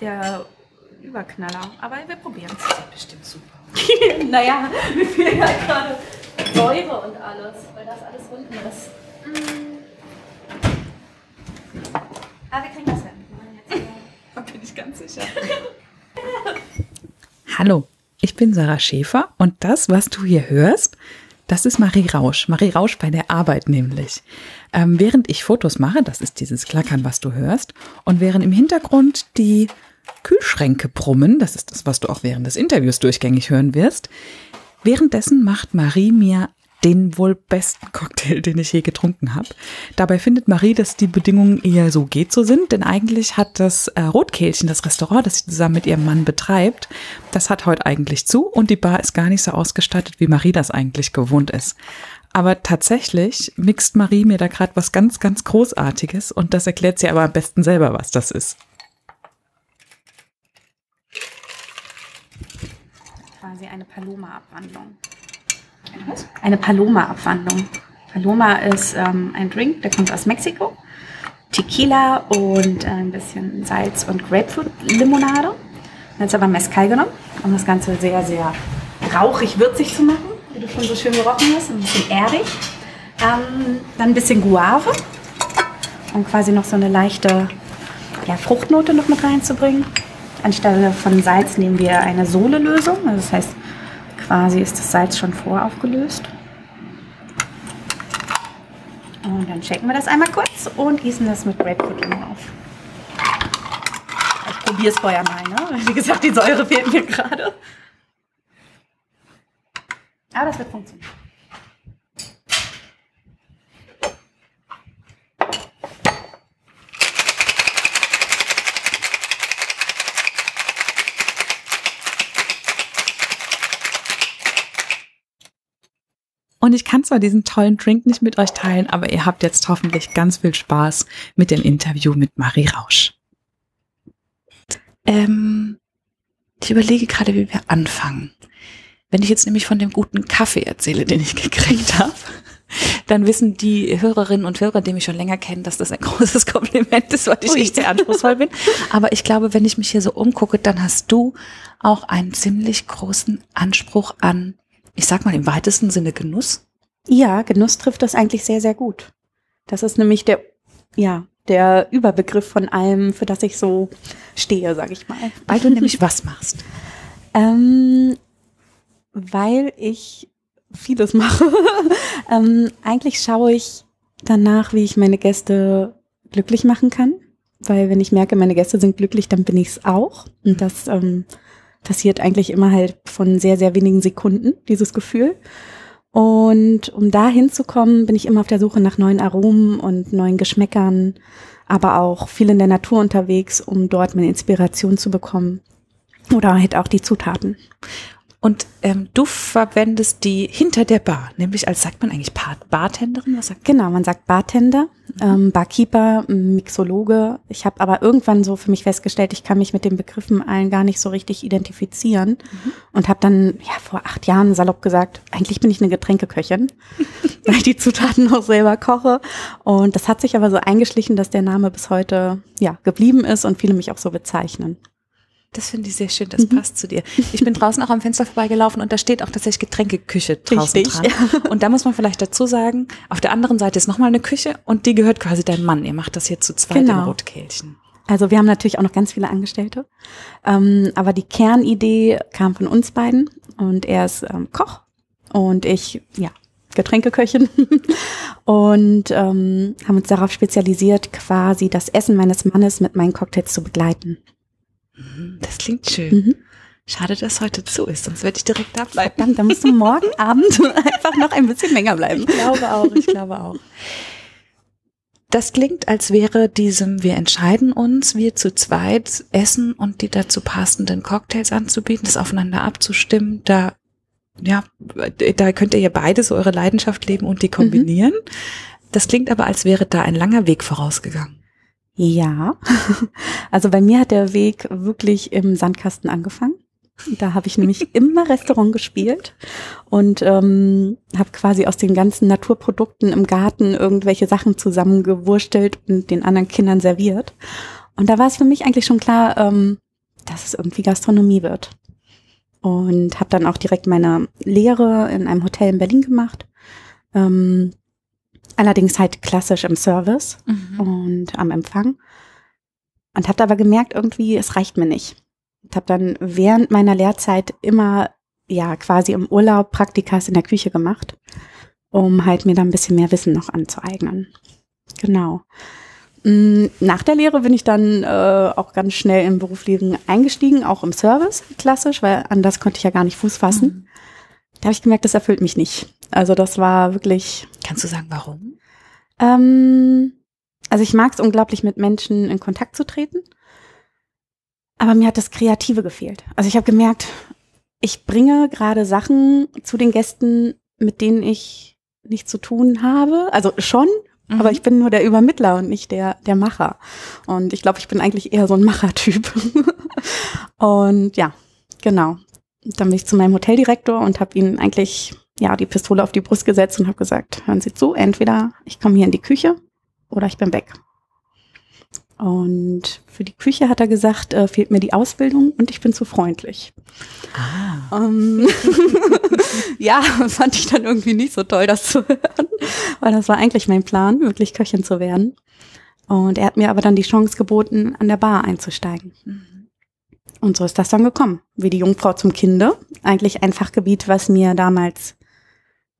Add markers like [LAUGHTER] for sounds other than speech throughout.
der Überknaller. Aber wir probieren es. Das ist bestimmt super. [LAUGHS] naja, wir fehlen ja gerade Säure und alles, weil das alles unten ist. Aber wir kriegen das hin. Da bin ich ganz sicher. [LAUGHS] Hallo, ich bin Sarah Schäfer und das, was du hier hörst, das ist Marie Rausch. Marie Rausch bei der Arbeit nämlich. Ähm, während ich Fotos mache, das ist dieses Klackern, was du hörst, und während im Hintergrund die Kühlschränke brummen, das ist das, was du auch während des Interviews durchgängig hören wirst, währenddessen macht Marie mir den wohl besten Cocktail, den ich je getrunken habe. Dabei findet Marie, dass die Bedingungen eher so geht so sind, denn eigentlich hat das äh, Rotkehlchen, das Restaurant, das sie zusammen mit ihrem Mann betreibt, das hat heute eigentlich zu und die Bar ist gar nicht so ausgestattet, wie Marie das eigentlich gewohnt ist. Aber tatsächlich mixt Marie mir da gerade was ganz, ganz Großartiges und das erklärt sie aber am besten selber, was das ist. Quasi eine Paloma-Abwandlung. Eine Paloma-Abwandlung. Paloma ist ähm, ein Drink, der kommt aus Mexiko. Tequila und ein bisschen Salz und Grapefruit-Limonade. Jetzt aber Mezcal genommen, um das Ganze sehr, sehr rauchig, würzig zu machen, wie du schon so schön gerochen hast. Ein bisschen erdig. Ähm, dann ein bisschen Guave, um quasi noch so eine leichte ja, Fruchtnote noch mit reinzubringen. Anstelle von Salz nehmen wir eine Sohle-Lösung. Also das heißt, quasi ist das Salz schon voraufgelöst. Und dann checken wir das einmal kurz und gießen das mit Grapefruit auf. Ich probiere es vorher mal, ne? [LAUGHS] Wie gesagt, die Säure fehlt mir gerade. Aber das wird funktionieren. Und ich kann zwar diesen tollen Drink nicht mit euch teilen, aber ihr habt jetzt hoffentlich ganz viel Spaß mit dem Interview mit Marie Rausch. Ähm, ich überlege gerade, wie wir anfangen. Wenn ich jetzt nämlich von dem guten Kaffee erzähle, den ich [LAUGHS] gekriegt habe, dann wissen die Hörerinnen und Hörer, die mich schon länger kennen, dass das ein [LAUGHS] großes Kompliment ist, weil ich Ui. echt sehr anspruchsvoll bin. Aber ich glaube, wenn ich mich hier so umgucke, dann hast du auch einen ziemlich großen Anspruch an ich sag mal im weitesten Sinne Genuss? Ja, Genuss trifft das eigentlich sehr, sehr gut. Das ist nämlich der, ja, der Überbegriff von allem, für das ich so stehe, sag ich mal. Weil du nämlich was machst? [LAUGHS] Ähm, weil ich vieles mache. [LAUGHS] ähm, eigentlich schaue ich danach, wie ich meine Gäste glücklich machen kann. Weil wenn ich merke, meine Gäste sind glücklich, dann bin ich es auch. Und das ähm, passiert eigentlich immer halt von sehr, sehr wenigen Sekunden, dieses Gefühl. Und um da hinzukommen, bin ich immer auf der Suche nach neuen Aromen und neuen Geschmäckern, aber auch viel in der Natur unterwegs, um dort meine Inspiration zu bekommen. Oder halt auch die Zutaten. Und ähm, du verwendest die hinter der Bar, nämlich als sagt man eigentlich Bartenderin? Was sagt genau, man sagt Bartender, mhm. ähm, Barkeeper, Mixologe. Ich habe aber irgendwann so für mich festgestellt, ich kann mich mit den Begriffen allen gar nicht so richtig identifizieren mhm. und habe dann ja vor acht Jahren salopp gesagt, eigentlich bin ich eine Getränkeköchin, [LAUGHS] weil ich die Zutaten noch selber koche. Und das hat sich aber so eingeschlichen, dass der Name bis heute ja geblieben ist und viele mich auch so bezeichnen. Das finde ich sehr schön, das mhm. passt zu dir. Ich bin draußen auch am Fenster vorbeigelaufen und da steht auch tatsächlich Getränkeküche draußen Richtig, dran. Ja. Und da muss man vielleicht dazu sagen, auf der anderen Seite ist nochmal eine Küche und die gehört quasi deinem Mann. Ihr macht das hier zu zweit genau. im Rotkehlchen. Also wir haben natürlich auch noch ganz viele Angestellte, ähm, aber die Kernidee kam von uns beiden und er ist ähm, Koch und ich, ja, Getränkeköchin [LAUGHS] und ähm, haben uns darauf spezialisiert, quasi das Essen meines Mannes mit meinen Cocktails zu begleiten. Mhm, das klingt schön. Mhm. Schade, dass heute zu ist, sonst werde ich direkt da bleiben. Verdammt, dann musst du morgen [LAUGHS] Abend [LAUGHS] einfach noch ein bisschen länger bleiben. Ich glaube auch, ich glaube auch. Das klingt, als wäre diesem, wir entscheiden uns, wir zu zweit essen und die dazu passenden Cocktails anzubieten, das aufeinander abzustimmen. Da, ja, da könnt ihr ja beides eure Leidenschaft leben und die kombinieren. Mhm. Das klingt aber, als wäre da ein langer Weg vorausgegangen. Ja, [LAUGHS] also bei mir hat der Weg wirklich im Sandkasten angefangen. Da habe ich nämlich [LAUGHS] immer Restaurant gespielt und ähm, habe quasi aus den ganzen Naturprodukten im Garten irgendwelche Sachen zusammengewurstelt und den anderen Kindern serviert. Und da war es für mich eigentlich schon klar, ähm, dass es irgendwie Gastronomie wird. Und habe dann auch direkt meine Lehre in einem Hotel in Berlin gemacht. Ähm, allerdings halt klassisch im Service Mhm. und am Empfang. Und habe aber gemerkt, irgendwie, es reicht mir nicht. Und habe dann während meiner Lehrzeit immer, ja, quasi im Urlaub Praktikas in der Küche gemacht, um halt mir da ein bisschen mehr Wissen noch anzueignen. Genau. Mm, Nach der Lehre bin ich dann äh, auch ganz schnell im Berufsleben eingestiegen, auch im Service, klassisch, weil anders konnte ich ja gar nicht Fuß fassen. Mhm. Da habe ich gemerkt, das erfüllt mich nicht. Also das war wirklich Kannst du sagen, warum? ähm, also ich mag es unglaublich, mit Menschen in Kontakt zu treten. Aber mir hat das Kreative gefehlt. Also ich habe gemerkt, ich bringe gerade Sachen zu den Gästen, mit denen ich nichts zu tun habe. Also schon, Mhm. aber ich bin nur der Übermittler und nicht der, der Macher. Und ich glaube, ich bin eigentlich eher so ein Machertyp. [LAUGHS] und ja, genau. Dann bin ich zu meinem Hoteldirektor und habe ihm eigentlich ja die Pistole auf die Brust gesetzt und habe gesagt, hören Sie zu, entweder ich komme hier in die Küche oder ich bin weg. Und für die Küche hat er gesagt, äh, fehlt mir die Ausbildung und ich bin zu freundlich. Ah. Ähm, [LAUGHS] ja, fand ich dann irgendwie nicht so toll, das zu hören, weil das war eigentlich mein Plan, wirklich Köchin zu werden. Und er hat mir aber dann die Chance geboten, an der Bar einzusteigen. Mhm. Und so ist das dann gekommen. Wie die Jungfrau zum Kinde. Eigentlich ein Fachgebiet, was mir damals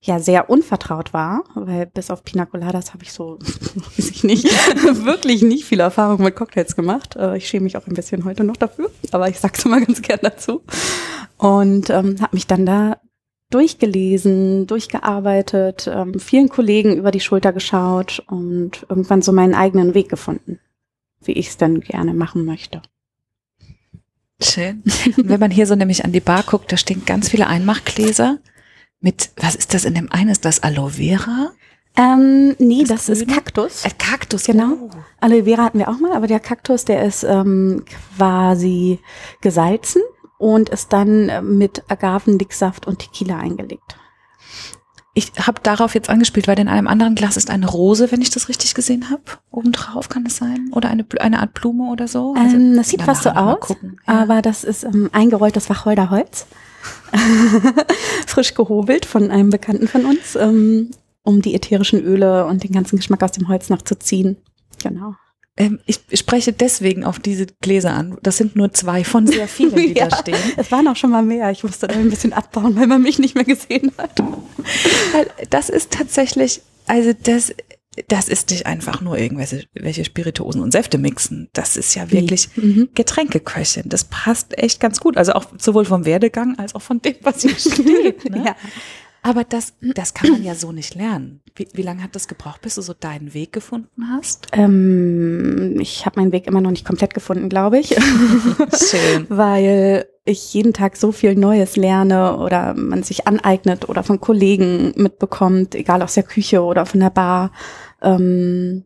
ja sehr unvertraut war, weil bis auf Pina Coladas habe ich so, [LAUGHS] weiß ich nicht, [LAUGHS] wirklich nicht viel Erfahrung mit Cocktails gemacht. Äh, Ich schäme mich auch ein bisschen heute noch dafür, aber ich sag's immer [LAUGHS] ganz gern dazu. Und ähm, habe mich dann da durchgelesen, durchgearbeitet, ähm, vielen Kollegen über die Schulter geschaut und irgendwann so meinen eigenen Weg gefunden, wie ich es denn gerne machen möchte. Schön. Und wenn man hier so nämlich an die Bar guckt, da stehen ganz viele Einmachgläser mit, was ist das in dem einen? Ist das Aloe Vera? Ähm, nee, Das das, ist? Kaktus. Äh, Kaktus, Genau. Oh. Aloe Vera hatten wir auch mal, aber der Kaktus, der ist ähm, quasi gesalzen und ist dann äh, mit Agavendicksaft und Tequila eingelegt. Ich habe darauf jetzt angespielt, weil in einem anderen Glas ist eine Rose, wenn ich das richtig gesehen habe. Obendrauf kann es sein? Oder eine, eine Art Blume oder so? Also, ähm, das sieht fast so aus, gucken. Ja. aber das ist ähm, eingerolltes Wacholderholz. [LAUGHS] Frisch gehobelt von einem Bekannten von uns, ähm, um die ätherischen Öle und den ganzen Geschmack aus dem Holz noch zu ziehen. Genau. Ähm, ich spreche deswegen auf diese Gläser an. Das sind nur zwei von sehr vielen, die [LAUGHS] Ja, da stehen. Es waren auch schon mal mehr. Ich musste da ein bisschen abbauen, weil man mich nicht mehr gesehen hat. Weil Das ist tatsächlich, also das, das ist nicht einfach nur irgendwelche welche Spirituosen und Säfte mixen. Das ist ja wirklich Mhm. Getränkeköchin. Das passt echt ganz gut. Also auch sowohl vom Werdegang als auch von dem, was hier [LAUGHS] steht. Ne? Ja. Aber das, das kann man ja so nicht lernen. Wie, wie lange hat das gebraucht, bis du so deinen Weg gefunden hast? Ähm, ich habe meinen Weg immer noch nicht komplett gefunden, glaube ich, [LAUGHS] [LAUGHS] Schön. weil ich jeden Tag so viel Neues lerne oder man sich aneignet oder von Kollegen mitbekommt, egal aus der Küche oder von der Bar. Ähm,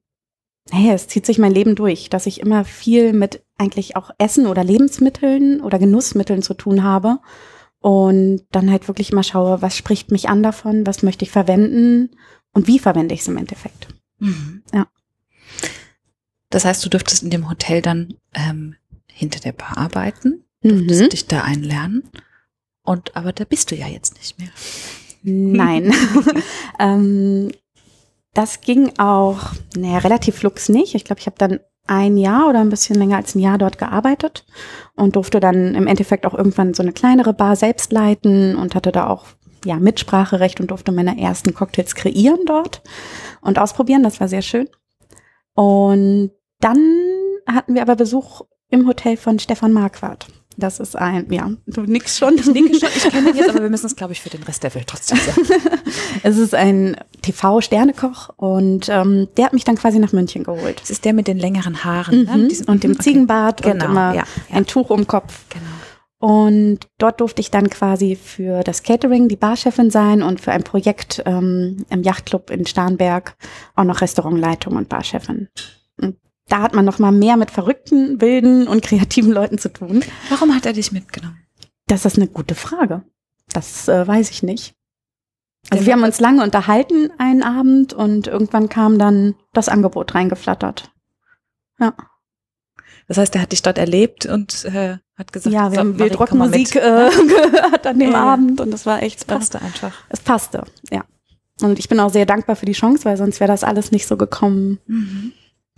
hey, es zieht sich mein Leben durch, dass ich immer viel mit eigentlich auch Essen oder Lebensmitteln oder Genussmitteln zu tun habe und dann halt wirklich mal schaue, was spricht mich an davon, was möchte ich verwenden und wie verwende ich es im Endeffekt. Mhm. Ja. Das heißt, du dürftest in dem Hotel dann ähm, hinter der Bar arbeiten, dürftest Mhm. dich da einlernen. Und aber da bist du ja jetzt nicht mehr. Nein. [LAUGHS] ähm, das ging auch, naja, relativ flugs nicht. Ich glaube, ich habe dann ein Jahr oder ein bisschen länger als ein Jahr dort gearbeitet und durfte dann im Endeffekt auch irgendwann so eine kleinere Bar selbst leiten und hatte da auch ja Mitspracherecht und durfte meine ersten Cocktails kreieren dort und ausprobieren. Das war sehr schön. Und dann hatten wir aber Besuch im Hotel von Stefan Marquardt. Das ist ein, ja, du nix schon. Ich nicke schon, ich kenne ihn jetzt, [LAUGHS] aber wir müssen es, glaube ich, für den Rest der Welt trotzdem sagen. [LAUGHS] Es ist ein TV-Sternekoch und ähm, der hat mich dann quasi nach München geholt. Das ist der mit den längeren Haaren. Ne? Mhm. Diesem- Und dem okay. Ziegenbart Genau, und immer ja, ja. ein Tuch um Kopf. Genau. Und dort durfte ich dann quasi für das Catering die Barchefin sein und für ein Projekt ähm, im Yachtclub in Starnberg auch noch Restaurantleitung und Barchefin. Da hat man noch mal mehr mit verrückten, wilden und kreativen Leuten zu tun. Warum hat er dich mitgenommen? Das ist eine gute Frage. Das äh, weiß ich nicht. Also Der wir haben uns lange unterhalten einen Abend und irgendwann kam dann das Angebot reingeflattert. Ja. Das heißt, er hat dich dort erlebt und äh, hat gesagt, ja, wir so, haben Marie, wild komm mal Rockmusik äh, [LAUGHS] gehört an dem Ja. Abend und das war echt Es passte einfach. Es passte, ja. Und ich bin auch sehr dankbar für die Chance, weil sonst wäre das alles nicht so gekommen,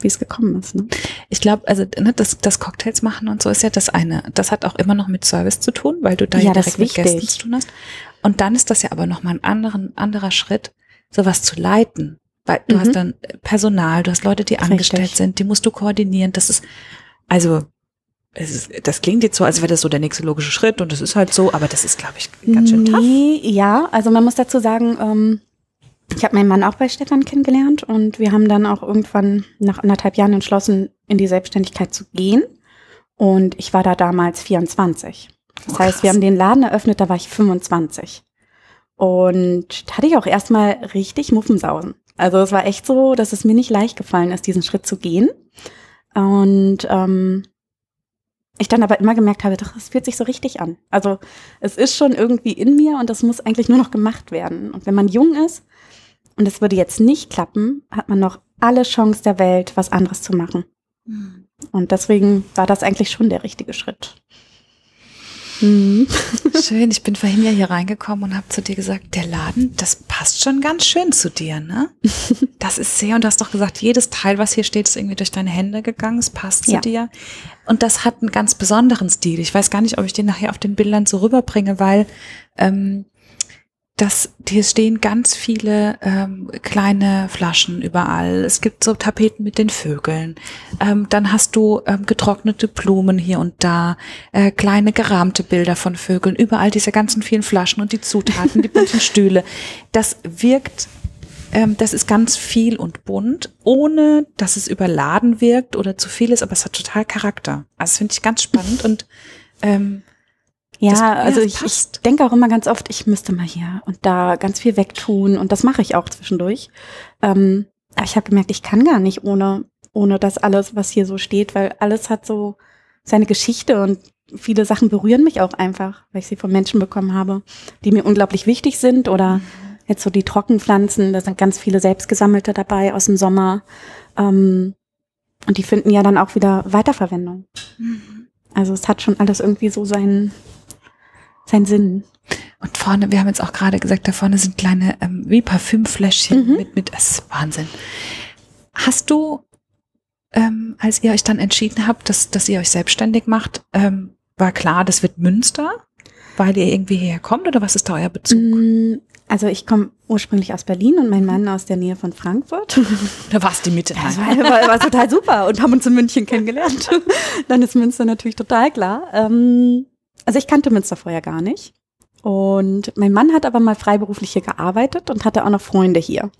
wie es gekommen ist. Ne? Ich glaube, also ne, das, das Cocktails machen und so ist ja das eine. Das hat auch immer noch mit Service zu tun, weil du da Ja, ja direkt mit Gästen zu tun hast. Und dann ist das ja aber nochmal ein anderen, anderer Schritt, sowas zu leiten. Weil du Mhm. hast dann Personal, du hast Leute, die angestellt Richtig. sind, die musst du koordinieren. Das ist, also, ist, das klingt jetzt so, als wäre das so der nächste logische Schritt und das ist halt so, aber das ist, glaube ich, ganz schön tough. Nee, ja, also man muss dazu sagen, ähm, ich habe meinen Mann auch bei Stefan kennengelernt und wir haben dann auch irgendwann nach anderthalb Jahren entschlossen, in die Selbstständigkeit zu gehen. Und ich war da damals 24. Das Oh, heißt, wir haben den Laden eröffnet, da war ich 25. Und da hatte ich auch erstmal richtig Muffensausen. Also es war echt so, dass es mir nicht leicht gefallen ist, diesen Schritt zu gehen. Und ähm, ich dann aber immer gemerkt habe, doch, es fühlt sich so richtig an. Also es ist schon irgendwie in mir und das muss eigentlich nur noch gemacht werden. Und wenn man jung ist und es würde jetzt nicht klappen, hat man noch alle Chance der Welt, was anderes zu machen. Und deswegen war das eigentlich schon der richtige Schritt. Mhm. [LAUGHS] Schön, ich bin vorhin ja hier reingekommen und habe zu dir gesagt, der Laden, das passt schon ganz schön zu dir, ne? [LAUGHS] Das ist sehr, und du hast doch gesagt, jedes Teil, was hier steht, ist irgendwie durch deine Hände gegangen, es passt zu Ja. dir. Und das hat einen ganz besonderen Stil. Ich weiß gar nicht, ob ich den nachher auf den Bildern so rüberbringe, weil ähm, das, hier stehen ganz viele ähm, kleine Flaschen überall. Es gibt so Tapeten mit den Vögeln. Ähm, dann hast du ähm, getrocknete Blumen hier und da, äh, kleine gerahmte Bilder von Vögeln, überall diese ganzen vielen Flaschen und die Zutaten, die bunten [LAUGHS] Stühle. Das wirkt, ähm, das ist ganz viel und bunt, ohne dass es überladen wirkt oder zu viel ist, aber es hat total Charakter. Also das finde ich ganz spannend und ähm, Ja, Das- ja, also das ich, ich denke auch immer ganz oft, ich müsste mal hier und da ganz viel wegtun und das mache ich auch zwischendurch. Ähm, aber ich habe gemerkt, ich kann gar nicht ohne, ohne das alles, was hier so steht, weil alles hat so seine Geschichte und viele Sachen berühren mich auch einfach, weil ich sie von Menschen bekommen habe, die mir unglaublich wichtig sind oder jetzt so die Trockenpflanzen, da sind ganz viele selbstgesammelte dabei aus dem Sommer. Ähm, und die finden ja dann auch wieder Weiterverwendung. Also es hat schon alles irgendwie so seinen, seinen Sinn. Und vorne, wir haben jetzt auch gerade gesagt, da vorne sind kleine ähm, wie Parfümfläschchen Mhm. mit, mit, das ist Wahnsinn. Hast du, ähm, als ihr euch dann entschieden habt, dass, dass ihr euch selbstständig macht, ähm, war klar, das wird Münster, weil ihr irgendwie hierher kommt oder was ist da euer Bezug? Mm, Also ich komme ursprünglich aus Berlin und mein Mann aus der Nähe von Frankfurt. [LAUGHS] Da war es die Mitte. Das war, war, war total super und haben uns in München kennengelernt. [LAUGHS] Dann ist Münster natürlich total klar. Ähm, also ich kannte Münster vorher gar nicht. Und mein Mann hat aber mal freiberuflich hier gearbeitet und hatte auch noch Freunde hier.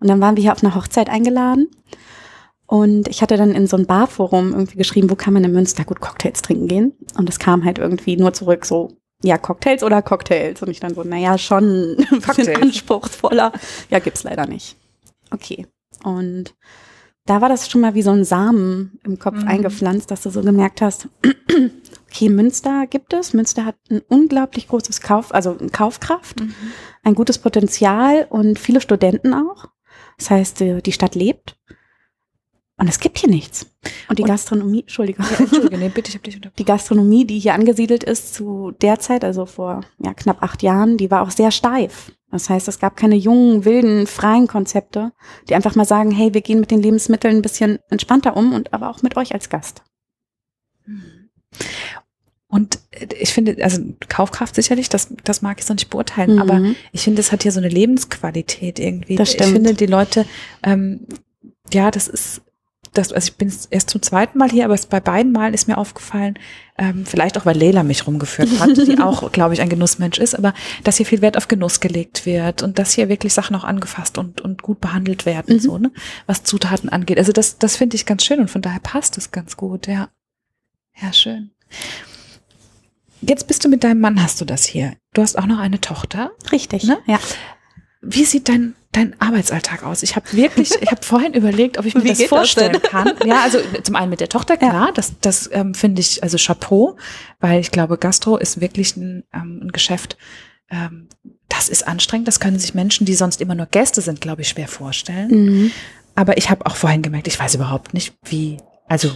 Und dann waren wir hier auf eine Hochzeit eingeladen. Und ich hatte dann in so ein Barforum irgendwie geschrieben, wo kann man in Münster gut Cocktails trinken gehen? Und es kam halt irgendwie nur zurück so, ja, Cocktails oder Cocktails? Und ich dann so, naja, schon [LAUGHS] ein bisschen anspruchsvoller. Ja, gibt's leider nicht. Okay. Und da war das schon mal wie so ein Samen im Kopf Mhm. eingepflanzt, dass du so gemerkt hast, [CLEARS THROAT] okay, Münster gibt es. Münster hat ein unglaublich großes Kauf, also Kaufkraft, Mhm. ein gutes Potenzial und viele Studenten auch. Das heißt, äh, die Stadt lebt. Und es gibt hier nichts. Und die Und- Gastronomie, Entschuldigung. Ja, Entschuldige, nee, bitte, ich habe dich unterbrochen. [LAUGHS] Die Gastronomie, die hier angesiedelt ist zu der Zeit, also vor ja, knapp acht Jahren, die war auch sehr steif. Das heißt, es gab keine jungen, wilden, freien Konzepte, die einfach mal sagen, hey, wir gehen mit den Lebensmitteln ein bisschen entspannter um und aber auch mit euch als Gast. Und äh, ich finde, also Kaufkraft sicherlich, das, das mag ich so nicht beurteilen, Mhm. aber ich finde, es hat hier so eine Lebensqualität irgendwie. Das Ich stimmt. finde, die Leute, ähm, ja, das ist, das, also ich bin erst zum zweiten Mal hier, aber es bei beiden Malen ist mir aufgefallen, ähm, vielleicht auch, weil Leila mich rumgeführt hat, die [LAUGHS] auch, glaube ich, ein Genussmensch ist, aber dass hier viel Wert auf Genuss gelegt wird und dass hier wirklich Sachen auch angefasst und, und gut behandelt werden, Mhm. so, ne, was Zutaten angeht. Also das, das finde ich ganz schön und von daher passt es ganz gut, ja. Ja, schön. Jetzt bist du mit deinem Mann, hast du das hier. Du hast auch noch eine Tochter. Richtig, Ne? Ja. Wie sieht dein, dein Arbeitsalltag aus? Ich habe wirklich, ich habe vorhin überlegt, ob ich mir Wie das das vorstellen denn? kann. Ja, also zum einen mit der Tochter, klar, das, das ähm, finde ich, also Chapeau, weil ich glaube, Gastro ist wirklich ein, ähm, ein Geschäft, ähm, das ist anstrengend. Das können sich Menschen, die sonst immer nur Gäste sind, glaube ich, schwer vorstellen. Mhm. Aber ich habe auch vorhin gemerkt, ich weiß überhaupt nicht, wie, also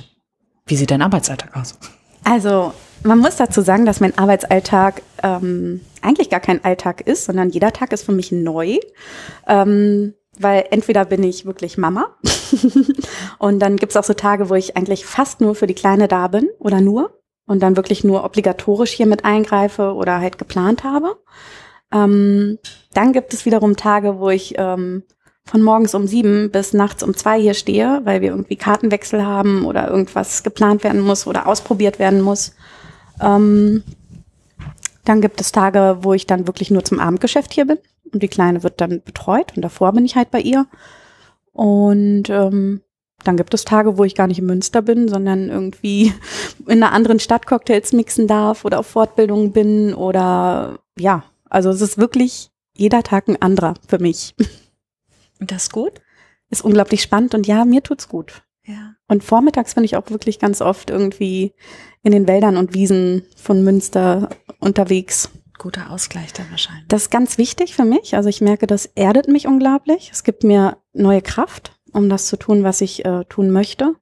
Wie sieht dein Arbeitsalltag aus? Also, man muss dazu sagen, dass mein Arbeitsalltag ähm, eigentlich gar kein Alltag ist, sondern jeder Tag ist für mich neu. Ähm, weil entweder bin ich wirklich Mama [LAUGHS] und dann gibt's auch so Tage, wo ich eigentlich fast nur für die Kleine da bin oder nur und dann wirklich nur obligatorisch hier mit eingreife oder halt geplant habe. Ähm, dann gibt es wiederum Tage, wo ich ähm, von morgens um sieben bis nachts um zwei hier stehe, weil wir irgendwie Kartenwechsel haben oder irgendwas geplant werden muss oder ausprobiert werden muss. Ähm, dann gibt es Tage, wo ich dann wirklich nur zum Abendgeschäft hier bin und die Kleine wird dann betreut und davor bin ich halt bei ihr. Und ähm, dann gibt es Tage, wo ich gar nicht in Münster bin, sondern irgendwie [LAUGHS] in einer anderen Stadt Cocktails mixen darf oder auf Fortbildungen bin oder ja, also es ist wirklich jeder Tag ein anderer für mich. [LAUGHS] Und das ist gut? Ist unglaublich spannend und ja, mir tut's gut. Ja. Und vormittags bin ich auch wirklich ganz oft irgendwie in den Wäldern und Wiesen von Münster unterwegs. Guter Ausgleich dann wahrscheinlich. Das ist ganz wichtig für mich. Also ich merke, das erdet mich unglaublich. Es gibt mir neue Kraft, um das zu tun, was ich äh, tun möchte.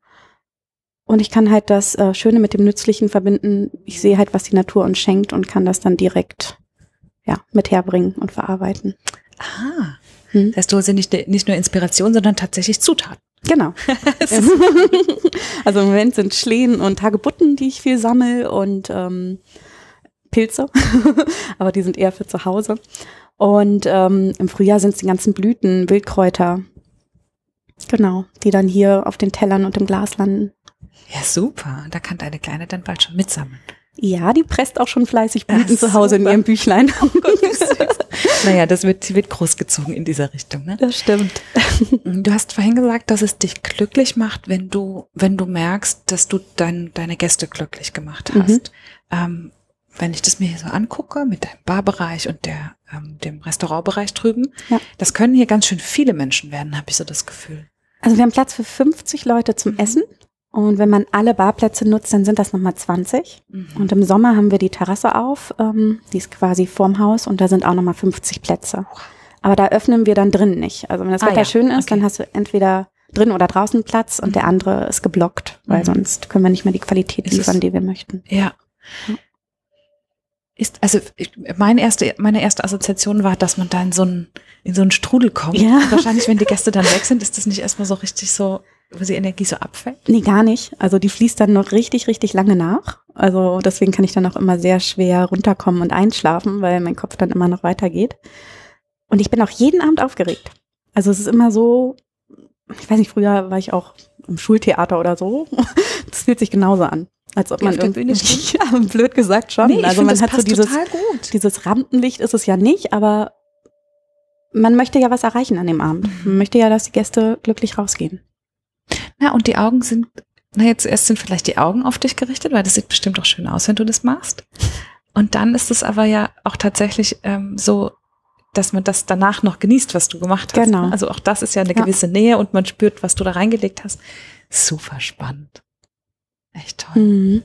Und ich kann halt das äh, Schöne mit dem Nützlichen verbinden. Ich sehe halt, was die Natur uns schenkt und kann das dann direkt ja, mit herbringen und verarbeiten. Ah. Hm? Das heißt, du hast ja nicht, nicht nur Inspiration, sondern tatsächlich Zutaten. Genau. [LAUGHS] [LAUGHS] also im Moment sind Schlehen und Hagebutten, die ich viel sammel und ähm, Pilze, [LAUGHS] aber die sind eher für zu Hause. Und ähm, im Frühjahr sind es die ganzen Blüten, Wildkräuter, genau, die dann hier auf den Tellern und im Glas landen. Ja, super. Da kann deine Kleine dann bald schon mitsammeln. Ja, die presst auch schon fleißig Blüten Ach, zu Hause super. in ihrem Büchlein. Oh Gott, naja, das wird, wird großgezogen in dieser Richtung. Ne? Das stimmt. Du hast vorhin gesagt, dass es dich glücklich macht, wenn du, wenn du merkst, dass du dein, deine Gäste glücklich gemacht hast. Mhm. Ähm, wenn ich das mir hier so angucke mit dem Barbereich und der, ähm, dem Restaurantbereich drüben, ja. das können hier ganz schön viele Menschen werden, habe ich so das Gefühl. Also wir haben Platz für 50 Leute zum mhm. Essen. Und wenn man alle Barplätze nutzt, dann sind das nochmal 20. Mhm. Und im Sommer haben wir die Terrasse auf, ähm, die ist quasi vorm Haus und da sind auch nochmal 50 Plätze. Aber da öffnen wir dann drin nicht. Also wenn das ah, Wetter ja. schön ist, okay. dann hast du entweder drin oder draußen Platz und mhm. der andere ist geblockt, weil mhm. sonst können wir nicht mehr die Qualität liefern, die wir möchten. Ja. ja ist, also ich, meine erste, meine erste Assoziation war, dass man da in so einen, in so einen Strudel kommt. Ja. wahrscheinlich, wenn die Gäste dann weg sind, ist das nicht erstmal so richtig so, wo die Energie so abfällt? Nee, gar nicht. Also die fließt dann noch richtig, richtig lange nach. Also deswegen kann ich dann auch immer sehr schwer runterkommen und einschlafen, weil mein Kopf dann immer noch weitergeht. Und ich bin auch jeden Abend aufgeregt. Also es ist immer so, ich weiß nicht, früher war ich auch im Schultheater oder so. [LAUGHS] Das fühlt sich genauso an. Als ob man irgendwie, [LAUGHS] ja, blöd gesagt schon. Nee, also man hat so dieses, dieses Rampenlicht ist es ja nicht, aber man möchte ja was erreichen an dem Abend. Man möchte ja, dass die Gäste glücklich rausgehen. Na, und die Augen sind, na, jetzt erst sind vielleicht die Augen auf dich gerichtet, weil das sieht bestimmt auch schön aus, wenn du das machst. Und dann ist es aber ja auch tatsächlich ähm, so, dass man das danach noch genießt, was du gemacht hast. Genau. Also auch das ist ja eine gewisse ja. Nähe und man spürt, was du da reingelegt hast. Super spannend. Echt toll. Mhm.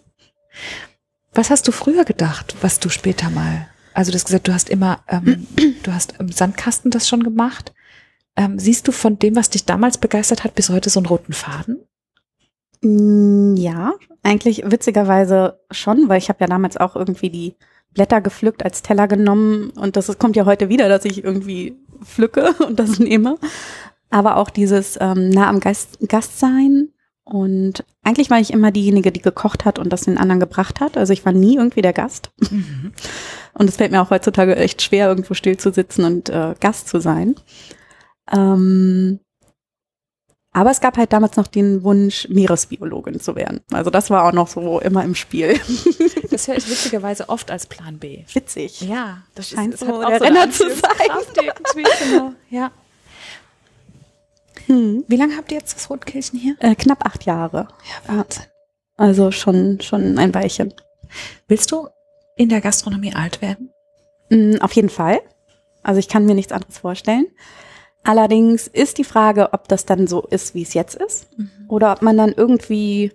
Was hast du früher gedacht, was du später mal? Also du hast gesagt, du hast immer, ähm, [CLEARS THROAT] du hast im Sandkasten das schon gemacht. Ähm, siehst du von dem, was dich damals begeistert hat, bis heute so einen roten Faden? Mm, ja, eigentlich witzigerweise schon, weil ich habe ja damals auch irgendwie die Blätter gepflückt, als Teller genommen und das kommt ja heute wieder, dass ich irgendwie pflücke [LAUGHS] und das nehme. Aber auch dieses ähm, nah am Gast, Gast sein, und eigentlich war ich immer diejenige, die gekocht hat und das den anderen gebracht hat. Also ich war nie irgendwie der Gast. Mhm. Und es fällt mir auch heutzutage echt schwer, irgendwo still zu sitzen und äh, Gast zu sein. Ähm, aber es gab halt damals noch den Wunsch, Meeresbiologin zu werden. Also das war auch noch so immer im Spiel. [LAUGHS] Das höre ich witzigerweise oft als Plan B. Witzig. Ja, das scheint ist, so der Renner zu sein. Genau. Ja. Hm. Wie lange habt ihr jetzt das Rotkehlchen hier? Äh, knapp acht Jahre. Ja, Wahnsinn. Also schon, schon ein Weilchen. Willst du in der Gastronomie alt werden? Mhm, auf jeden Fall. Also ich kann mir nichts anderes vorstellen. Allerdings ist die Frage, ob das dann so ist, wie es jetzt ist, mhm. oder ob man dann irgendwie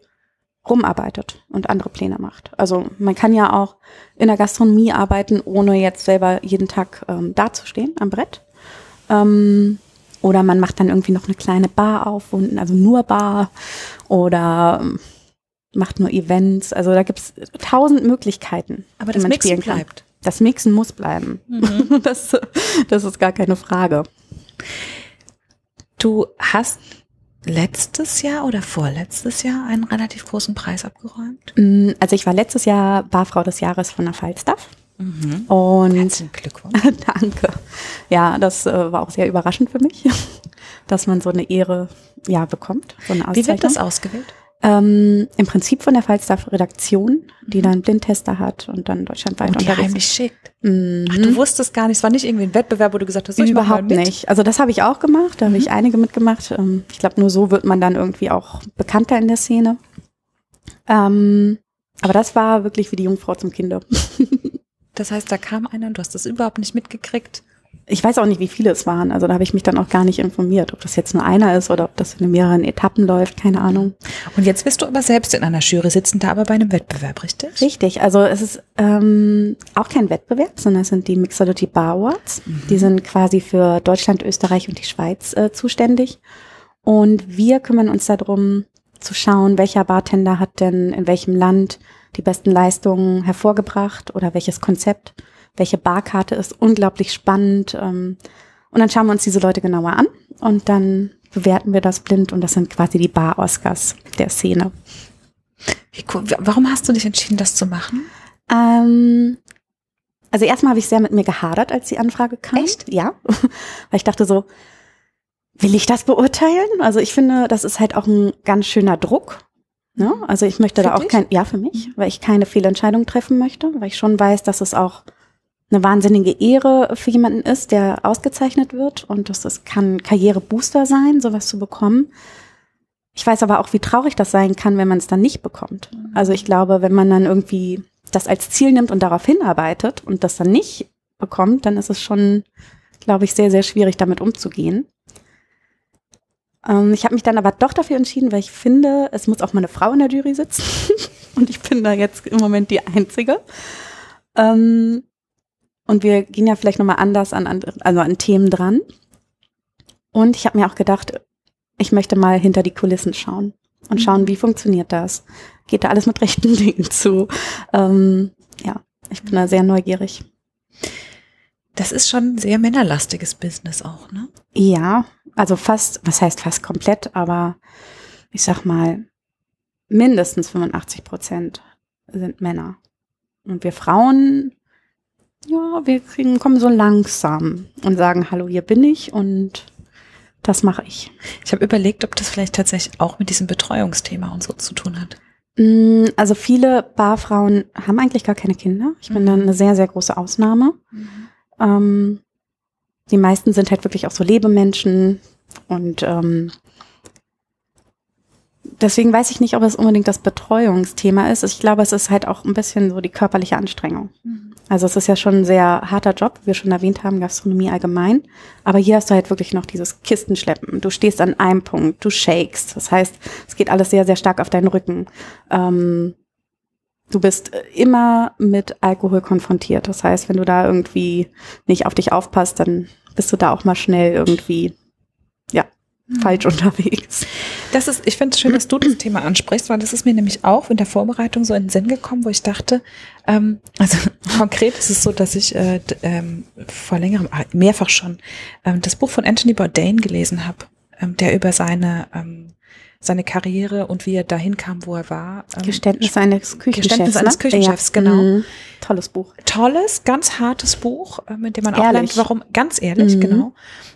rumarbeitet und andere Pläne macht. Also man kann ja auch in der Gastronomie arbeiten, ohne jetzt selber jeden Tag ähm, dazustehen am Brett. Ähm, oder man macht dann irgendwie noch eine kleine Bar auf, also nur Bar. Oder macht nur Events. Also da gibt es tausend Möglichkeiten. Aber das Mixen bleibt. Das Mixen muss bleiben. Mhm. [LAUGHS] Das, das ist gar keine Frage. Du hast letztes Jahr oder vorletztes Jahr einen relativ großen Preis abgeräumt. Mm, Also ich war letztes Jahr Barfrau des Jahres von der Falstaff. Mhm. Und Herzlichen Glückwunsch. [LAUGHS] danke. Ja, das äh, war auch sehr überraschend für mich, [LAUGHS] dass man so eine Ehre ja bekommt. So eine Wie wird das ausgewählt? Ähm, Im Prinzip von der Falstaff-Redaktion, die dann einen Blindtester hat und dann deutschlandweit Und die unterwegs heimlich schickt. Mhm. Ach, du wusstest gar nicht, es war nicht irgendwie ein Wettbewerb, wo du gesagt hast, ich Überhaupt nicht. Also das habe ich auch gemacht, da habe ich einige mitgemacht. Ähm, Ich glaube, nur so wird man dann irgendwie auch bekannter in der Szene. Ähm, aber das war wirklich wie die Jungfrau zum Kinde. [LAUGHS] Das heißt, da kam einer und du hast das überhaupt nicht mitgekriegt. Ich weiß auch nicht, wie viele es waren. Also da habe ich mich dann auch gar nicht informiert, ob das jetzt nur einer ist oder ob das in mehreren Etappen läuft, keine Ahnung. Und jetzt bist du aber selbst in einer Jury sitzen, da aber bei einem Wettbewerb, richtig? Richtig, also es ist ähm, auch kein Wettbewerb, sondern es sind die Mixology Bar Awards. Die sind quasi für Deutschland, Österreich und die Schweiz äh, zuständig. Und wir kümmern uns darum, zu schauen, welcher Bartender hat denn in welchem Land die besten Leistungen hervorgebracht oder welches Konzept, welche Barkarte ist unglaublich spannend. Ähm, und dann schauen wir uns diese Leute genauer an und dann bewerten wir das blind und das sind quasi die Bar-Oscars der Szene. Cool. Warum hast du dich entschieden, das zu machen? Ähm, also erstmal habe ich sehr mit mir gehadert, als die Anfrage kam. Echt? Ja. [LAUGHS] Weil ich dachte so, will ich das beurteilen? Also ich finde, das ist halt auch ein ganz schöner Druck. Ne? Also ich möchte Für da auch dich? kein, ja, für mich, weil ich keine Fehlentscheidung treffen möchte, weil ich schon weiß, dass es auch eine wahnsinnige Ehre für jemanden ist, der ausgezeichnet wird und dass es kann Karrierebooster sein, sowas zu bekommen. Ich weiß aber auch, wie traurig das sein kann, wenn man es dann nicht bekommt. Also ich glaube, wenn man dann irgendwie das als Ziel nimmt und darauf hinarbeitet und das dann nicht bekommt, dann ist es schon, glaube ich, sehr, sehr schwierig, damit umzugehen. Ähm, ich habe mich dann aber doch dafür entschieden, weil ich finde, es muss auch mal eine Frau in der Jury sitzen. [LAUGHS] und ich bin da jetzt im Moment die Einzige. Ähm, und wir gehen ja vielleicht nochmal anders an, an, also an Themen dran. Und ich habe mir auch gedacht, ich möchte mal hinter die Kulissen schauen und schauen, wie funktioniert das? Geht da alles mit rechten [LAUGHS] Dingen zu? Ähm, ja, ich bin da sehr neugierig. Das ist schon ein sehr männerlastiges Business auch, ne? Ja, also fast, was heißt fast komplett, aber ich sag mal, mindestens 85 Prozent sind Männer. Und wir Frauen, ja, wir kriegen, kommen so langsam und sagen, hallo, hier bin ich und das mache ich. Ich habe überlegt, ob das vielleicht tatsächlich auch mit diesem Betreuungsthema und so zu tun hat. Mm, Also viele Barfrauen haben eigentlich gar keine Kinder. Ich bin Mhm. dann eine sehr, sehr große Ausnahme. Ähm, die meisten sind halt wirklich auch so Lebemenschen und ähm, deswegen weiß ich nicht, ob es unbedingt das Betreuungsthema ist. Ich glaube, es ist halt auch ein bisschen so die körperliche Anstrengung. Also es ist ja schon ein sehr harter Job, wie wir schon erwähnt haben, Gastronomie allgemein. Aber hier hast du halt wirklich noch dieses Kistenschleppen. Du stehst an einem Punkt, du shakest. Das heißt, es geht alles sehr, sehr stark auf deinen Rücken. Ähm, du bist immer mit Alkohol konfrontiert. Das heißt, wenn du da irgendwie nicht auf dich aufpasst, dann bist du da auch mal schnell irgendwie, ja, falsch unterwegs. Das ist, ich finde es schön, dass du das Thema ansprichst, weil das ist mir nämlich auch in der Vorbereitung so in den Sinn gekommen, wo ich dachte, ähm, also [LAUGHS] konkret ist es so, dass ich äh, ähm, vor längerem, ah, mehrfach schon, ähm, das Buch von Anthony Bourdain gelesen habe, ähm, der über seine ähm, seine Karriere und wie er dahin kam, wo er war. ähm, Geständnis eines Küchenchefs. Geständnis eines ne? Küchenchefs, genau. Mhm. Tolles Buch. tolles, ganz hartes Buch, äh, mit dem man auch Ehrlich. lernt, warum, ganz ehrlich, Mhm. genau,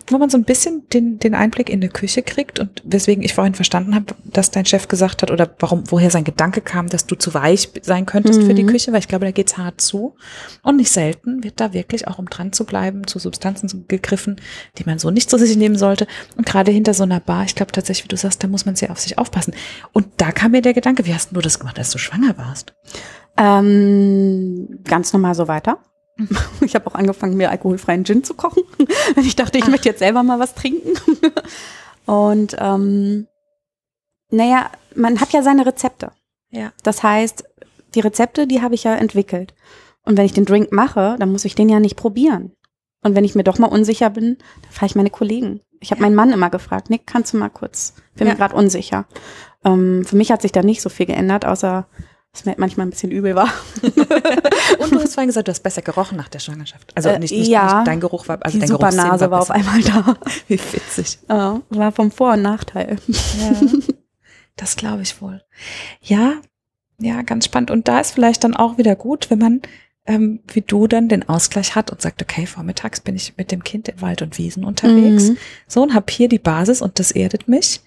wo man so ein bisschen den, den Einblick in die Küche kriegt und weswegen ich vorhin verstanden habe, dass dein Chef gesagt hat oder warum, woher sein Gedanke kam, dass du zu weich sein könntest für die Mhm. Küche, weil ich glaube, da geht's hart zu. Und nicht selten wird da wirklich auch, um dran zu bleiben, zu Substanzen gegriffen, die man so nicht zu sich nehmen sollte. Und gerade hinter so einer Bar, ich glaube tatsächlich, wie du sagst, da muss man sehr auf sich aufpassen. Und da kam mir der Gedanke, wie hast du das gemacht, als du schwanger warst? Ähm, ganz normal so weiter. [LAUGHS] Ich habe auch angefangen, mir alkoholfreien Gin zu kochen. [LAUGHS] Ich dachte, ich Ach. möchte jetzt selber mal was trinken. [LAUGHS] Und ähm, naja, man hat ja seine Rezepte. Ja. Das heißt, die Rezepte, die habe ich ja entwickelt. Und wenn ich den Drink mache, dann muss ich den ja nicht probieren. Und wenn ich mir doch mal unsicher bin, dann frage ich meine Kollegen. Ich habe meinen Mann immer gefragt, Nick, kannst du mal kurz, bin Ja. mir gerade unsicher. Ähm, für mich hat sich da nicht so viel geändert, außer dass mir manchmal ein bisschen übel war. [LAUGHS] Und du hast [LAUGHS] vorhin gesagt, du hast besser gerochen nach der Schwangerschaft. Also Äh, nicht, nicht, ja. nicht dein Geruch war, also Die dein Supernase Geruchssinn war auf einmal da. [LAUGHS] Wie witzig. Ja, war vom Vor- und Nachteil. Ja, das glaube ich wohl. Ja, ja, ganz spannend. Und da ist vielleicht dann auch wieder gut, wenn man, ähm, wie du dann den Ausgleich hat und sagt, okay, vormittags bin ich mit dem Kind im Wald und Wiesen unterwegs. Mhm. So und habe hier die Basis und das erdet mich.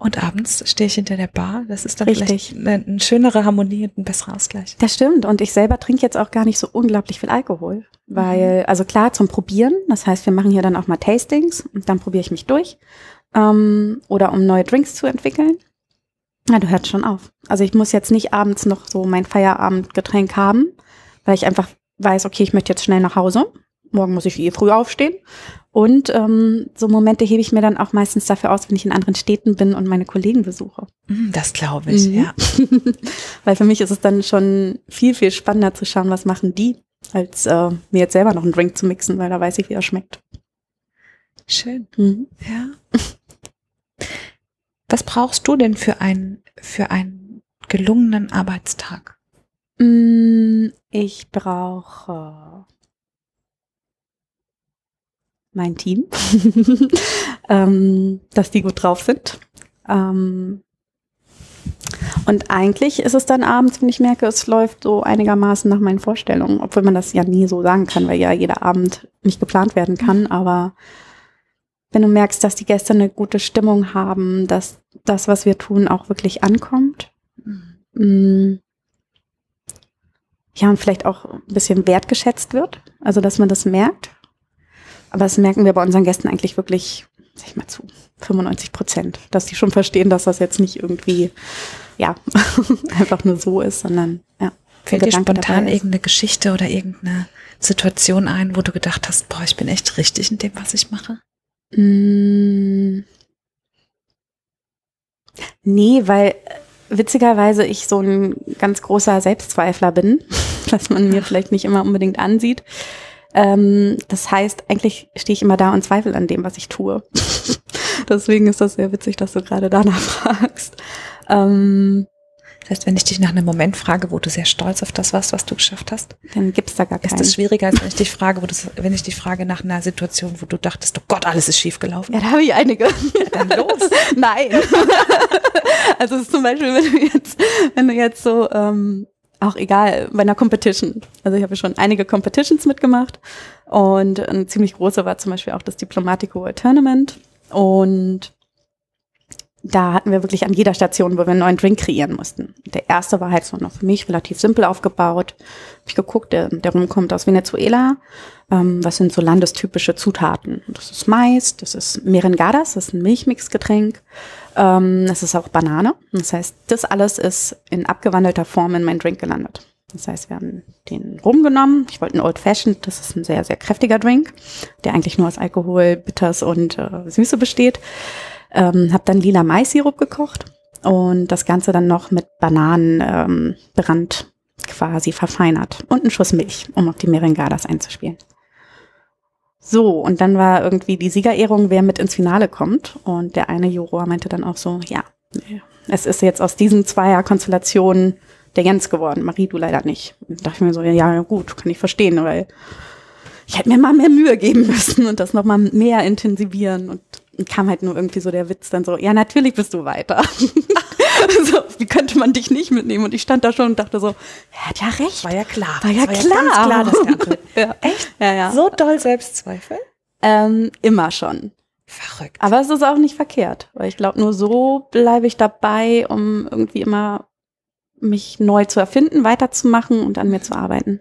Und abends stehe ich hinter der Bar. Das ist dann Richtig. vielleicht eine, eine schönere Harmonie und ein besserer Ausgleich. Das stimmt. Und ich selber trinke jetzt auch gar nicht so unglaublich viel Alkohol. Weil, also klar, zum Probieren. Das heißt, wir machen hier dann auch mal Tastings und dann probiere ich mich durch. Ähm, oder um neue Drinks zu entwickeln. Ja, du hörst schon auf. Also ich muss jetzt nicht abends noch so mein Feierabendgetränk haben, weil ich einfach weiß, okay, ich möchte jetzt schnell nach Hause. Morgen muss ich eh früh aufstehen. Und ähm, so Momente hebe ich mir dann auch meistens dafür aus, wenn ich in anderen Städten bin und meine Kollegen besuche. Mm, Das glaube ich, Mhm. ja. [LAUGHS] Weil für mich ist es dann schon viel, viel spannender zu schauen, was machen die, als äh, mir jetzt selber noch einen Drink zu mixen, weil da weiß ich, wie er schmeckt. Schön. Mhm. Ja. Was brauchst du denn für einen, für einen gelungenen Arbeitstag? Mm, Ich brauche mein Team, [LAUGHS] ähm, dass die gut drauf sind. Ähm, und eigentlich ist es dann abends, wenn ich merke, es läuft so einigermaßen nach meinen Vorstellungen, obwohl man das ja nie so sagen kann, weil ja jeder Abend nicht geplant werden kann. Aber wenn du merkst, dass die Gäste eine gute Stimmung haben, dass das, was wir tun, auch wirklich ankommt, Mm. Ja, und vielleicht auch ein bisschen wertgeschätzt wird, also dass man das merkt. Aber das merken wir bei unseren Gästen eigentlich wirklich, sag ich mal zu, 95 Prozent, dass die schon verstehen, dass das jetzt nicht irgendwie, ja, [LAUGHS] einfach nur so ist, sondern, ja. Fällt dir spontan irgendeine Geschichte oder irgendeine Situation ein, wo du gedacht hast, boah, ich bin echt richtig in dem, was ich mache? Mm. Nee, weil äh, witzigerweise ich so ein ganz großer Selbstzweifler bin, [LAUGHS] was man mir vielleicht nicht immer unbedingt ansieht. Ähm, das heißt, eigentlich stehe ich immer da und zweifle an dem, was ich tue. [LAUGHS] Deswegen ist das sehr witzig, dass du gerade danach [LAUGHS] fragst. Ähm, Das heißt, wenn ich dich nach einem Moment frage, wo du sehr stolz auf das warst, was du geschafft hast, dann gibt's da gar ist keinen. das schwieriger, als wenn ich dich frage, wo du, wenn ich dich frage nach einer Situation, wo du dachtest, oh Gott, alles ist schief gelaufen. Ja, da habe ich einige. dann los. Nein. also ist zum Beispiel, wenn du jetzt, wenn du jetzt so, ähm, auch egal, bei einer Competition. Also ich habe schon einige Competitions mitgemacht und eine ziemlich große war zum Beispiel auch das Diplomatico Tournament und da hatten wir wirklich an jeder Station, wo wir einen neuen Drink kreieren mussten. Der erste war halt so noch für mich relativ simpel aufgebaut. Hab ich geguckt, der, der Rum kommt aus Venezuela. Ähm, was sind so landestypische Zutaten? Das ist Mais, das ist Merengadas, das ist ein Milchmixgetränk. Ähm, das ist auch Banane. Das heißt, das alles ist in abgewandelter Form in meinen Drink gelandet. Das heißt, wir haben den Rum genommen. Ich wollte einen Old Fashioned, das ist ein sehr, sehr kräftiger Drink, der eigentlich nur aus Alkohol, Bitters und äh, Süße besteht. Ähm, habe dann lila Mais-Sirup gekocht und das Ganze dann noch mit Bananen ähm, quasi verfeinert und einen Schuss Milch, um auf die Merengadas einzuspielen. So, und dann war irgendwie die Siegerehrung, wer mit ins Finale kommt. Und der eine Juror meinte dann auch so, ja, es ist jetzt aus diesen Zweier-Konstellationen der Jens geworden. Marie, du leider nicht. Und da dachte ich mir so, ja, gut, kann ich verstehen, weil ich hätte mir mal mehr Mühe geben [LAUGHS] müssen und das nochmal mehr intensivieren. Und kam halt nur irgendwie so der Witz dann so, ja, natürlich bist du weiter. [LAUGHS] so, wie könnte man dich nicht mitnehmen? Und ich stand da schon und dachte so, er hat ja recht. War ja klar. War ja Es klar. ganz klar, andere. [LAUGHS] Ja. Echt? Ja, ja. So doll Selbstzweifel? Ähm, immer schon. Verrückt. Aber es ist auch nicht verkehrt, weil ich glaube, nur so bleibe ich dabei, um irgendwie immer mich neu zu erfinden, weiterzumachen und an mir zu arbeiten.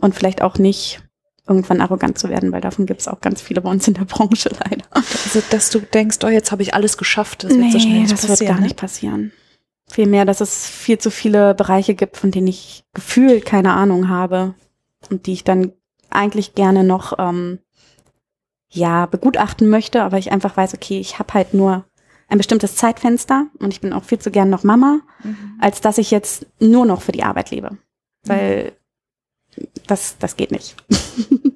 Und vielleicht auch nicht irgendwann arrogant zu werden, weil davon gibt es auch ganz viele bei uns in der Branche leider. Also, dass du denkst, oh, jetzt habe ich alles geschafft. Das wird so schnell nicht das passieren. wird gar ne? nicht passieren. Vielmehr, dass es viel zu viele Bereiche gibt, von denen ich gefühlt keine Ahnung habe und die ich dann eigentlich gerne noch ähm, ja begutachten möchte, aber ich einfach weiß, okay, ich habe halt nur ein bestimmtes Zeitfenster und ich bin auch viel zu gern noch Mama, Mhm. als dass ich jetzt nur noch für die Arbeit lebe, weil das das geht nicht. [LAUGHS]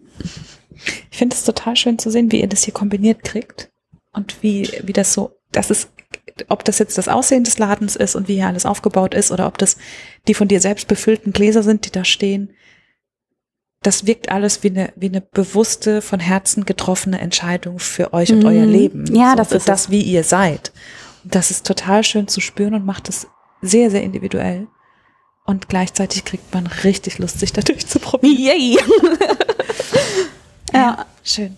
Ich finde es total schön zu sehen, wie ihr das hier kombiniert kriegt und wie, wie das so, das ist, ob das jetzt das Aussehen des Ladens ist und wie hier alles aufgebaut ist oder ob das die von dir selbst befüllten Gläser sind, die da stehen. Das wirkt alles wie eine, wie eine bewusste, von Herzen getroffene Entscheidung für euch und Mhm. euer Leben. Ja, so, das ist das, wie ihr seid. Und das ist total schön zu spüren und macht es sehr, sehr individuell. Und gleichzeitig kriegt man richtig Lust, sich da durchzuprobieren. Yay! [LAUGHS] ja. Schön.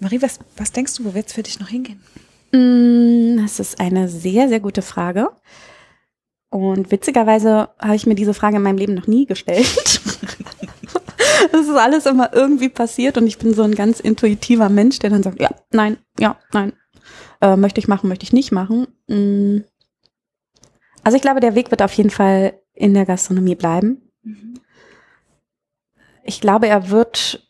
Marie, was, was denkst du, wo wird's für dich noch hingehen? Mm, Das ist eine sehr, sehr gute Frage. Und witzigerweise habe ich mir diese Frage in meinem Leben noch nie gestellt. [LAUGHS] Das ist alles immer irgendwie passiert und ich bin so ein ganz intuitiver Mensch, der dann sagt, ja, nein, ja, nein. Äh, möchte ich machen, möchte ich nicht machen. Mm. Also ich glaube, der Weg wird auf jeden Fall in der Gastronomie bleiben. Ich glaube, er wird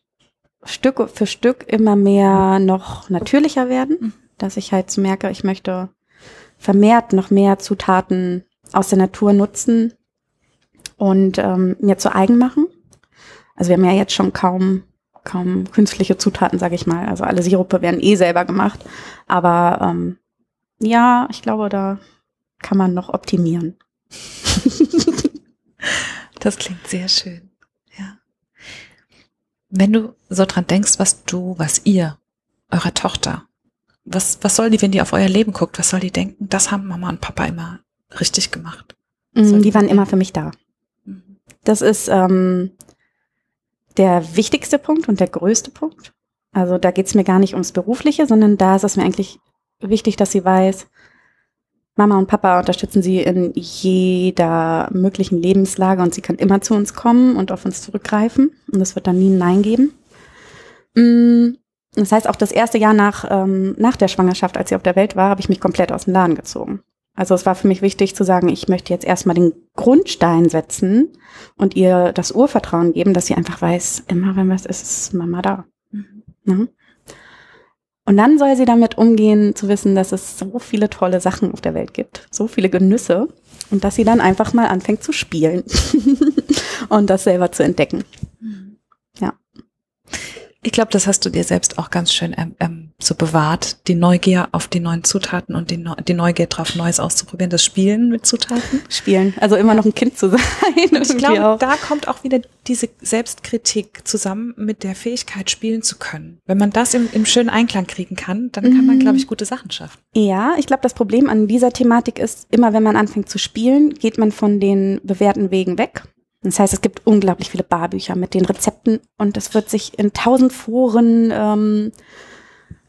Stück für Stück immer mehr noch natürlicher werden, Mhm. dass ich halt merke, ich möchte vermehrt noch mehr Zutaten aus der Natur nutzen und ähm, mir zu eigen machen. Also wir haben ja jetzt schon kaum kaum künstliche Zutaten, sage ich mal. Also alle Sirupe werden eh selber gemacht, aber ähm, ja, ich glaube, da kann man noch optimieren. Das klingt sehr schön. Ja. Wenn du so dran denkst, was du, was ihr, eurer Tochter, was, was soll die, wenn die auf euer Leben guckt, was soll die denken? Das haben Mama und Papa immer richtig gemacht. Mm, Die waren immer für mich da. Das ist ähm, der wichtigste Punkt und der größte Punkt. Also da geht es mir gar nicht ums Berufliche, sondern da ist es mir eigentlich wichtig, dass sie weiß, Mama und Papa unterstützen sie in jeder möglichen Lebenslage und sie kann immer zu uns kommen und auf uns zurückgreifen. Und es wird dann nie ein Nein geben. Mm, Das heißt, auch das erste Jahr nach, ähm, nach der Schwangerschaft, als sie auf der Welt war, habe ich mich komplett aus dem Laden gezogen. Also es war für mich wichtig zu sagen, ich möchte jetzt erstmal den Grundstein setzen und ihr das Urvertrauen geben, dass sie einfach weiß, immer wenn was ist, ist Mama da. Ne? Und dann soll sie damit umgehen, zu wissen, dass es so viele tolle Sachen auf der Welt gibt, so viele Genüsse und dass sie dann einfach mal anfängt zu spielen [LAUGHS] und das selber zu entdecken. Ich glaube, das hast du dir selbst auch ganz schön ähm, ähm, so bewahrt, die Neugier auf die neuen Zutaten und die, die Neugier drauf, Neues auszuprobieren, das Spielen mit Zutaten. Spielen, also immer noch ein Kind zu sein. [LAUGHS] Und ich glaube, auch. da kommt auch wieder diese Selbstkritik zusammen mit der Fähigkeit, spielen zu können. Wenn man das im, im schönen Einklang kriegen kann, dann kann man, Mhm. glaube ich, gute Sachen schaffen. Ja, ich glaube, das Problem an dieser Thematik ist, immer wenn man anfängt zu spielen, geht man von den bewährten Wegen weg. Das heißt, es gibt unglaublich viele Barbücher mit den Rezepten und es wird sich in tausend Foren ähm,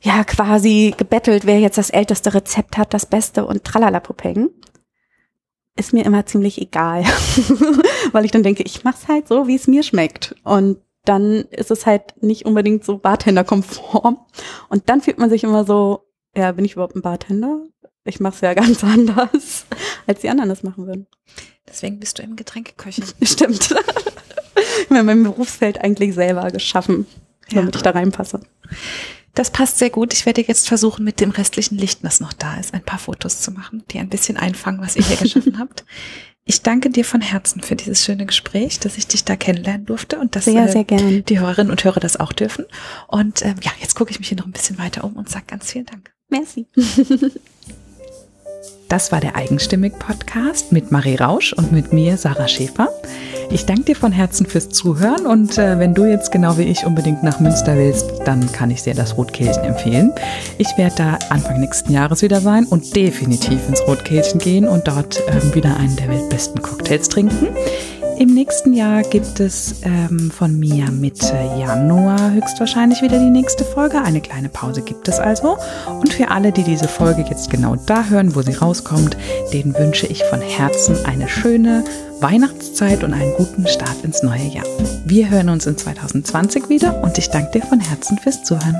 ja quasi gebettelt, wer jetzt das älteste Rezept hat, das Beste und tralalapopeng. Ist mir immer ziemlich egal, [LAUGHS] weil ich dann denke, ich mach's halt so, wie es mir schmeckt. Und dann ist es halt nicht unbedingt so Bartender-konform. Und dann fühlt man sich immer so, ja, bin ich überhaupt ein Bartender? Ich mache es ja [LAUGHS] ganz anders, als die anderen das machen würden. Deswegen bist du im Getränkeköchin. [LAUGHS] Stimmt. Ich habe mein Berufsfeld eigentlich selber geschaffen, damit ich da reinpasse. Das passt sehr gut. Ich werde jetzt versuchen, mit dem restlichen Licht, das noch da ist, ein paar Fotos zu machen, die ein bisschen einfangen, was ihr hier geschaffen [LAUGHS] habt. Ich danke dir von Herzen für dieses schöne Gespräch, dass ich dich da kennenlernen durfte und dass Sehr, äh, sehr gern. die Hörerinnen und Hörer das auch dürfen. Und ähm, ja, jetzt gucke ich mich hier noch ein bisschen weiter um und sage ganz vielen Dank. Merci. [LAUGHS] Das war der Eigenstimmig-Podcast mit Marie Rausch und mit mir, Sarah Schäfer. Ich danke dir von Herzen fürs Zuhören und äh, wenn du jetzt genau wie ich unbedingt nach Münster willst, dann kann ich dir das Rotkehlchen empfehlen. Ich werde da Anfang nächsten Jahres wieder sein und definitiv ins Rotkehlchen gehen und dort ähm, wieder einen der weltbesten Cocktails trinken. Im nächsten Jahr gibt es ähm, von mir Mitte Januar höchstwahrscheinlich wieder die nächste Folge. Eine kleine Pause gibt es also. Und für alle, die diese Folge jetzt genau da hören, wo sie rauskommt, denen wünsche ich von Herzen eine schöne Weihnachtszeit und einen guten Start ins neue Jahr. Wir hören uns in 2020 wieder und ich danke dir von Herzen fürs Zuhören.